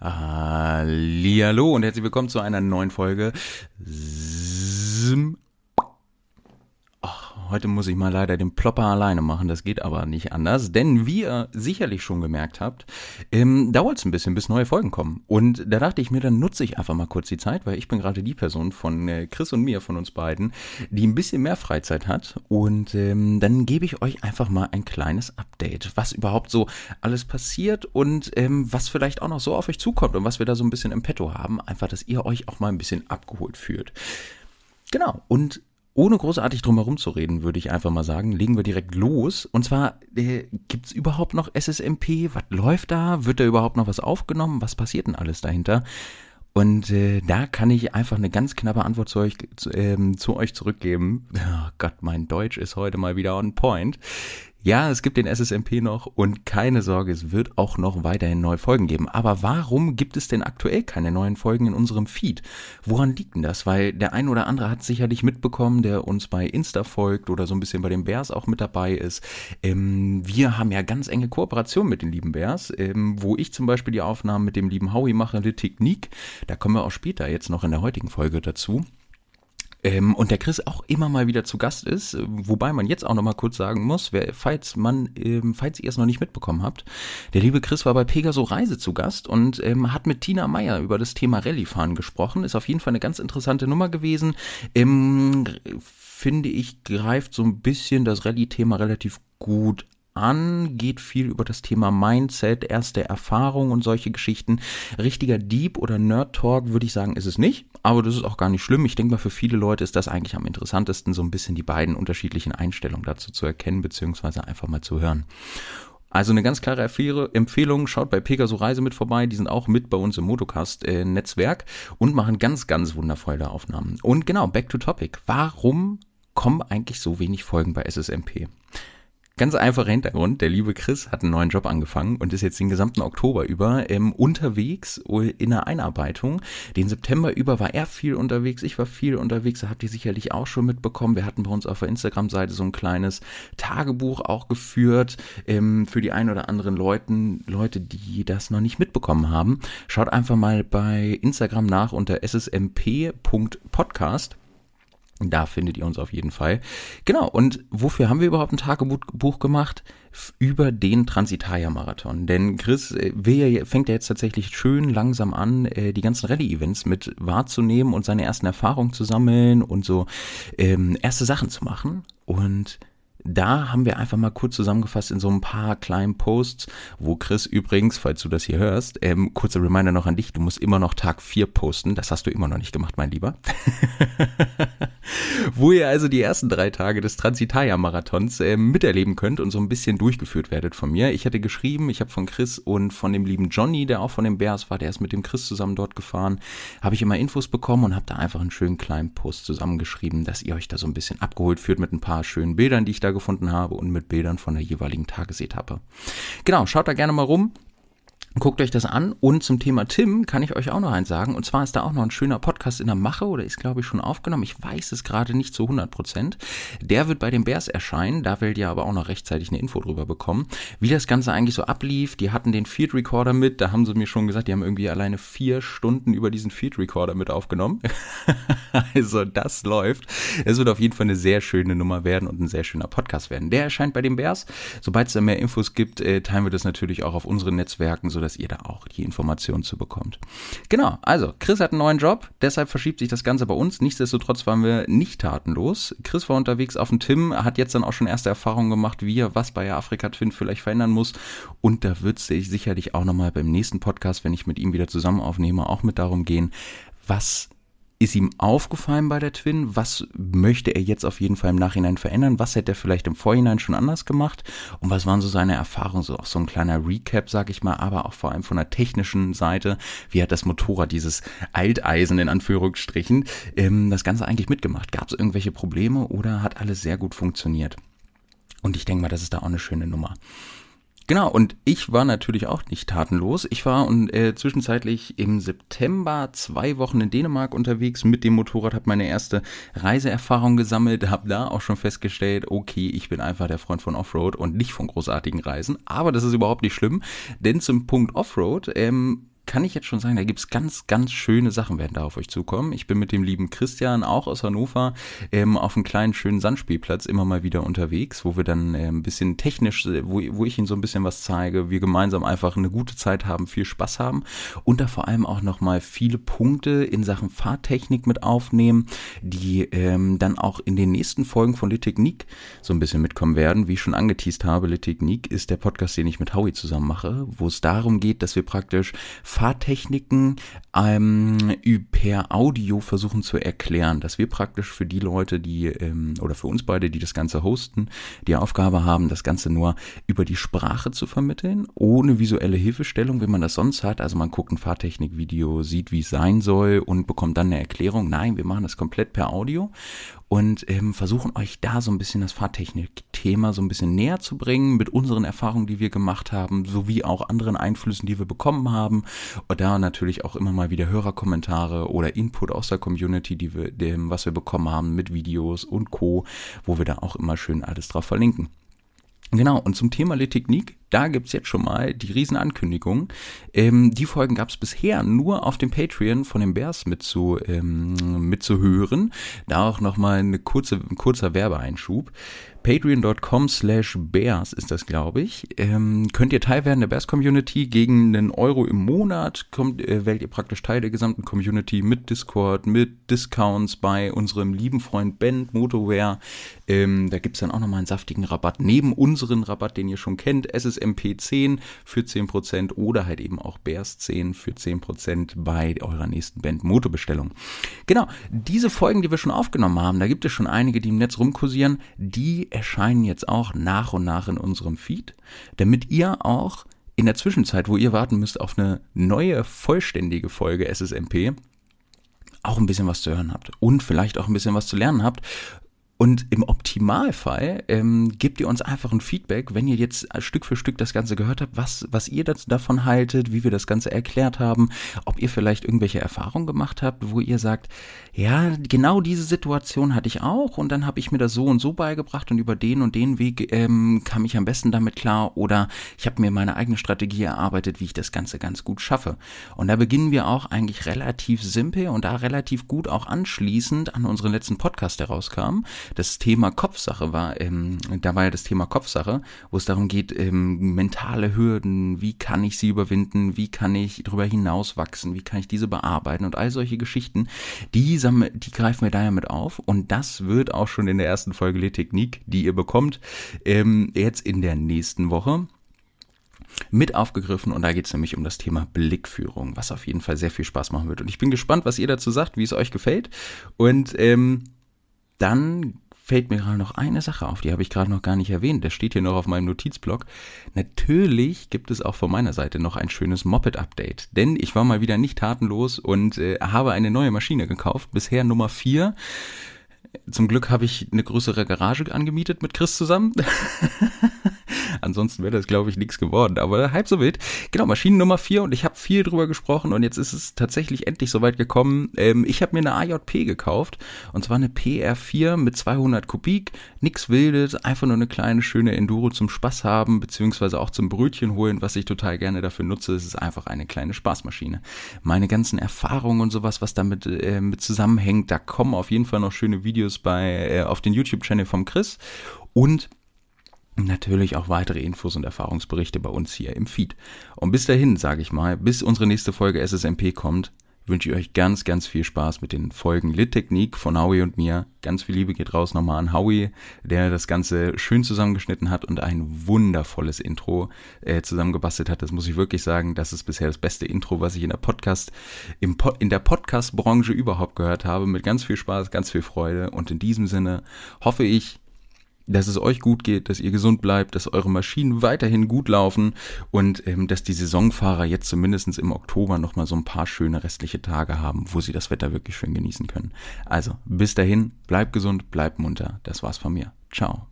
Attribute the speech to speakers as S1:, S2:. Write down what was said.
S1: Hallo und herzlich willkommen zu einer neuen Folge. Heute muss ich mal leider den Plopper alleine machen, das geht aber nicht anders, denn wie ihr sicherlich schon gemerkt habt, ähm, dauert es ein bisschen, bis neue Folgen kommen. Und da dachte ich mir, dann nutze ich einfach mal kurz die Zeit, weil ich bin gerade die Person von äh, Chris und mir, von uns beiden, die ein bisschen mehr Freizeit hat. Und ähm, dann gebe ich euch einfach mal ein kleines Update, was überhaupt so alles passiert und ähm, was vielleicht auch noch so auf euch zukommt und was wir da so ein bisschen im Petto haben. Einfach, dass ihr euch auch mal ein bisschen abgeholt fühlt. Genau, und ohne großartig drum herum zu reden, würde ich einfach mal sagen, legen wir direkt los. Und zwar, äh, gibt es überhaupt noch SSMP? Was läuft da? Wird da überhaupt noch was aufgenommen? Was passiert denn alles dahinter? Und äh, da kann ich einfach eine ganz knappe Antwort zu euch, zu, ähm, zu euch zurückgeben. Oh Gott, mein Deutsch ist heute mal wieder on point. Ja, es gibt den SSMP noch und keine Sorge, es wird auch noch weiterhin neue Folgen geben. Aber warum gibt es denn aktuell keine neuen Folgen in unserem Feed? Woran liegt denn das? Weil der ein oder andere hat sicherlich mitbekommen, der uns bei Insta folgt oder so ein bisschen bei den Bears auch mit dabei ist. Ähm, wir haben ja ganz enge Kooperation mit den lieben Bears, ähm, wo ich zum Beispiel die Aufnahmen mit dem lieben Howie mache, die Technik. Da kommen wir auch später jetzt noch in der heutigen Folge dazu. Ähm, und der Chris auch immer mal wieder zu Gast ist, wobei man jetzt auch noch mal kurz sagen muss, wer, falls man, ähm, falls ihr es noch nicht mitbekommen habt, der liebe Chris war bei Pegaso Reise zu Gast und ähm, hat mit Tina Meyer über das Thema Rallye-Fahren gesprochen. Ist auf jeden Fall eine ganz interessante Nummer gewesen. Ähm, finde ich, greift so ein bisschen das Rallye-Thema relativ gut an, geht viel über das Thema Mindset, erste Erfahrung und solche Geschichten. Richtiger Deep oder Nerd Talk würde ich sagen, ist es nicht, aber das ist auch gar nicht schlimm. Ich denke mal, für viele Leute ist das eigentlich am interessantesten, so ein bisschen die beiden unterschiedlichen Einstellungen dazu zu erkennen, beziehungsweise einfach mal zu hören. Also eine ganz klare Empfehlung, schaut bei Pegaso Reise mit vorbei, die sind auch mit bei uns im Motocast-Netzwerk äh, und machen ganz, ganz wundervolle Aufnahmen. Und genau, back to topic. Warum kommen eigentlich so wenig Folgen bei SSMP? Ganz einfacher Hintergrund, der liebe Chris hat einen neuen Job angefangen und ist jetzt den gesamten Oktober über ähm, unterwegs in der Einarbeitung. Den September über war er viel unterwegs, ich war viel unterwegs, da habt ihr sicherlich auch schon mitbekommen. Wir hatten bei uns auf der Instagram-Seite so ein kleines Tagebuch auch geführt ähm, für die ein oder anderen Leuten, Leute, die das noch nicht mitbekommen haben. Schaut einfach mal bei Instagram nach unter ssmp.podcast da findet ihr uns auf jeden Fall. Genau, und wofür haben wir überhaupt ein Tagebuch gemacht? Über den Transitalia-Marathon. Denn Chris äh, will, fängt ja jetzt tatsächlich schön langsam an, äh, die ganzen Rallye-Events mit wahrzunehmen und seine ersten Erfahrungen zu sammeln und so ähm, erste Sachen zu machen. Und da haben wir einfach mal kurz zusammengefasst in so ein paar kleinen Posts, wo Chris übrigens, falls du das hier hörst, ähm, kurzer Reminder noch an dich, du musst immer noch Tag 4 posten, das hast du immer noch nicht gemacht, mein Lieber. wo ihr also die ersten drei Tage des Transitalia-Marathons äh, miterleben könnt und so ein bisschen durchgeführt werdet von mir. Ich hatte geschrieben, ich habe von Chris und von dem lieben Johnny, der auch von den Bears war, der ist mit dem Chris zusammen dort gefahren, habe ich immer Infos bekommen und habe da einfach einen schönen kleinen Post zusammengeschrieben, dass ihr euch da so ein bisschen abgeholt führt mit ein paar schönen Bildern, die ich da gefunden habe und mit Bildern von der jeweiligen Tagesetappe. Genau, schaut da gerne mal rum. Guckt euch das an. Und zum Thema Tim kann ich euch auch noch eins sagen. Und zwar ist da auch noch ein schöner Podcast in der Mache oder ist, glaube ich, schon aufgenommen. Ich weiß es gerade nicht zu 100 Prozent. Der wird bei den Bears erscheinen. Da werdet ihr aber auch noch rechtzeitig eine Info drüber bekommen. Wie das Ganze eigentlich so ablief. Die hatten den Field Recorder mit. Da haben sie mir schon gesagt, die haben irgendwie alleine vier Stunden über diesen Field Recorder mit aufgenommen. also das läuft. Es wird auf jeden Fall eine sehr schöne Nummer werden und ein sehr schöner Podcast werden. Der erscheint bei den Bears. Sobald es da mehr Infos gibt, äh, teilen wir das natürlich auch auf unseren Netzwerken, sodass dass ihr da auch die Informationen zu bekommt. Genau, also Chris hat einen neuen Job, deshalb verschiebt sich das Ganze bei uns. Nichtsdestotrotz waren wir nicht tatenlos. Chris war unterwegs auf dem Tim, hat jetzt dann auch schon erste Erfahrungen gemacht, wie er was bei Afrika Twin vielleicht verändern muss. Und da wird es sicherlich auch nochmal beim nächsten Podcast, wenn ich mit ihm wieder zusammen aufnehme, auch mit darum gehen, was ist ihm aufgefallen bei der Twin? Was möchte er jetzt auf jeden Fall im Nachhinein verändern? Was hätte er vielleicht im Vorhinein schon anders gemacht? Und was waren so seine Erfahrungen? So auch so ein kleiner Recap, sag ich mal, aber auch vor allem von der technischen Seite. Wie hat das Motorrad, dieses Alteisen in Anführungsstrichen, ähm, das Ganze eigentlich mitgemacht? Gab es irgendwelche Probleme oder hat alles sehr gut funktioniert? Und ich denke mal, das ist da auch eine schöne Nummer. Genau, und ich war natürlich auch nicht tatenlos. Ich war und, äh, zwischenzeitlich im September zwei Wochen in Dänemark unterwegs mit dem Motorrad, habe meine erste Reiseerfahrung gesammelt, habe da auch schon festgestellt, okay, ich bin einfach der Freund von Offroad und nicht von großartigen Reisen. Aber das ist überhaupt nicht schlimm, denn zum Punkt Offroad ähm, kann ich jetzt schon sagen, da gibt's ganz, ganz schöne Sachen, werden da auf euch zukommen. Ich bin mit dem lieben Christian, auch aus Hannover, ähm, auf einem kleinen, schönen Sandspielplatz immer mal wieder unterwegs, wo wir dann äh, ein bisschen technisch, äh, wo, wo ich ihnen so ein bisschen was zeige, wir gemeinsam einfach eine gute Zeit haben, viel Spaß haben und da vor allem auch nochmal viele Punkte in Sachen Fahrtechnik mit aufnehmen, die ähm, dann auch in den nächsten Folgen von Litechnik so ein bisschen mitkommen werden. Wie ich schon angeteased habe, Litechnik ist der Podcast, den ich mit Howie zusammen mache, wo es darum geht, dass wir praktisch Fahrtechniken ähm, per Audio versuchen zu erklären, dass wir praktisch für die Leute, die ähm, oder für uns beide, die das Ganze hosten, die Aufgabe haben, das Ganze nur über die Sprache zu vermitteln, ohne visuelle Hilfestellung, wie man das sonst hat. Also man guckt ein Fahrtechnikvideo, sieht, wie es sein soll und bekommt dann eine Erklärung. Nein, wir machen das komplett per Audio und ähm, versuchen euch da so ein bisschen das Fahrtechnik-Thema so ein bisschen näher zu bringen mit unseren Erfahrungen, die wir gemacht haben, sowie auch anderen Einflüssen, die wir bekommen haben. Und da natürlich auch immer mal wieder Hörerkommentare oder Input aus der Community, die wir, dem, was wir bekommen haben mit Videos und Co., wo wir da auch immer schön alles drauf verlinken. Genau, und zum Thema Technik da gibt's jetzt schon mal die Riesenankündigung. Ähm, die Folgen gab's bisher nur auf dem Patreon von den Bears mitzu, ähm, mitzuhören. Da auch nochmal eine kurze, ein kurzer Werbeeinschub. Patreon.com slash Bears ist das, glaube ich. Ähm, könnt ihr Teil werden der Bears Community gegen einen Euro im Monat. Kommt, äh, wählt ihr praktisch Teil der gesamten Community mit Discord, mit Discounts bei unserem lieben Freund Ben Motorware. Ähm, da gibt's dann auch nochmal einen saftigen Rabatt neben unseren Rabatt, den ihr schon kennt. Es ist MP10 für 10% oder halt eben auch Bears 10 für 10% bei eurer nächsten Band Motobestellung. Genau, diese Folgen, die wir schon aufgenommen haben, da gibt es schon einige, die im Netz rumkursieren, die erscheinen jetzt auch nach und nach in unserem Feed, damit ihr auch in der Zwischenzeit, wo ihr warten müsst auf eine neue vollständige Folge SSMP, auch ein bisschen was zu hören habt und vielleicht auch ein bisschen was zu lernen habt und im Optimalfall ähm, gebt ihr uns einfach ein Feedback, wenn ihr jetzt Stück für Stück das Ganze gehört habt, was, was ihr das, davon haltet, wie wir das Ganze erklärt haben, ob ihr vielleicht irgendwelche Erfahrungen gemacht habt, wo ihr sagt, ja, genau diese Situation hatte ich auch und dann habe ich mir das so und so beigebracht und über den und den Weg ähm, kam ich am besten damit klar oder ich habe mir meine eigene Strategie erarbeitet, wie ich das Ganze ganz gut schaffe. Und da beginnen wir auch eigentlich relativ simpel und da relativ gut auch anschließend an unseren letzten Podcast herauskam das Thema Kopfsache war, ähm, da war ja das Thema Kopfsache, wo es darum geht, ähm, mentale Hürden, wie kann ich sie überwinden, wie kann ich darüber hinaus wachsen, wie kann ich diese bearbeiten und all solche Geschichten, die, die greifen wir da ja mit auf und das wird auch schon in der ersten Folge Le Technik, die ihr bekommt, ähm, jetzt in der nächsten Woche mit aufgegriffen und da geht es nämlich um das Thema Blickführung, was auf jeden Fall sehr viel Spaß machen wird. Und ich bin gespannt, was ihr dazu sagt, wie es euch gefällt. Und ähm, dann fällt mir gerade noch eine Sache auf, die habe ich gerade noch gar nicht erwähnt. Der steht hier noch auf meinem Notizblock. Natürlich gibt es auch von meiner Seite noch ein schönes Moped-Update. Denn ich war mal wieder nicht tatenlos und äh, habe eine neue Maschine gekauft. Bisher Nummer 4. Zum Glück habe ich eine größere Garage angemietet mit Chris zusammen. Ansonsten wäre das, glaube ich, nichts geworden. Aber halb so wild. Genau, Maschinen Nummer 4 und ich habe viel drüber gesprochen und jetzt ist es tatsächlich endlich soweit gekommen. Ähm, ich habe mir eine AJP gekauft und zwar eine PR4 mit 200 Kubik. Nix Wildes, einfach nur eine kleine, schöne Enduro zum Spaß haben, beziehungsweise auch zum Brötchen holen, was ich total gerne dafür nutze. Es ist einfach eine kleine Spaßmaschine. Meine ganzen Erfahrungen und sowas, was damit äh, mit zusammenhängt, da kommen auf jeden Fall noch schöne Videos bei äh, auf den YouTube-Channel vom Chris. Und natürlich auch weitere Infos und Erfahrungsberichte bei uns hier im Feed. Und bis dahin, sage ich mal, bis unsere nächste Folge SSMP kommt, wünsche ich euch ganz, ganz viel Spaß mit den Folgen Lit-Technik von Howie und mir. Ganz viel Liebe geht raus nochmal an Howie, der das Ganze schön zusammengeschnitten hat und ein wundervolles Intro äh, zusammengebastelt hat. Das muss ich wirklich sagen. Das ist bisher das beste Intro, was ich in der Podcast, im po in der Podcast-Branche überhaupt gehört habe. Mit ganz viel Spaß, ganz viel Freude. Und in diesem Sinne hoffe ich, dass es euch gut geht, dass ihr gesund bleibt, dass eure Maschinen weiterhin gut laufen und ähm, dass die Saisonfahrer jetzt zumindest im Oktober nochmal so ein paar schöne restliche Tage haben, wo sie das Wetter wirklich schön genießen können. Also bis dahin, bleibt gesund, bleibt munter. Das war's von mir. Ciao.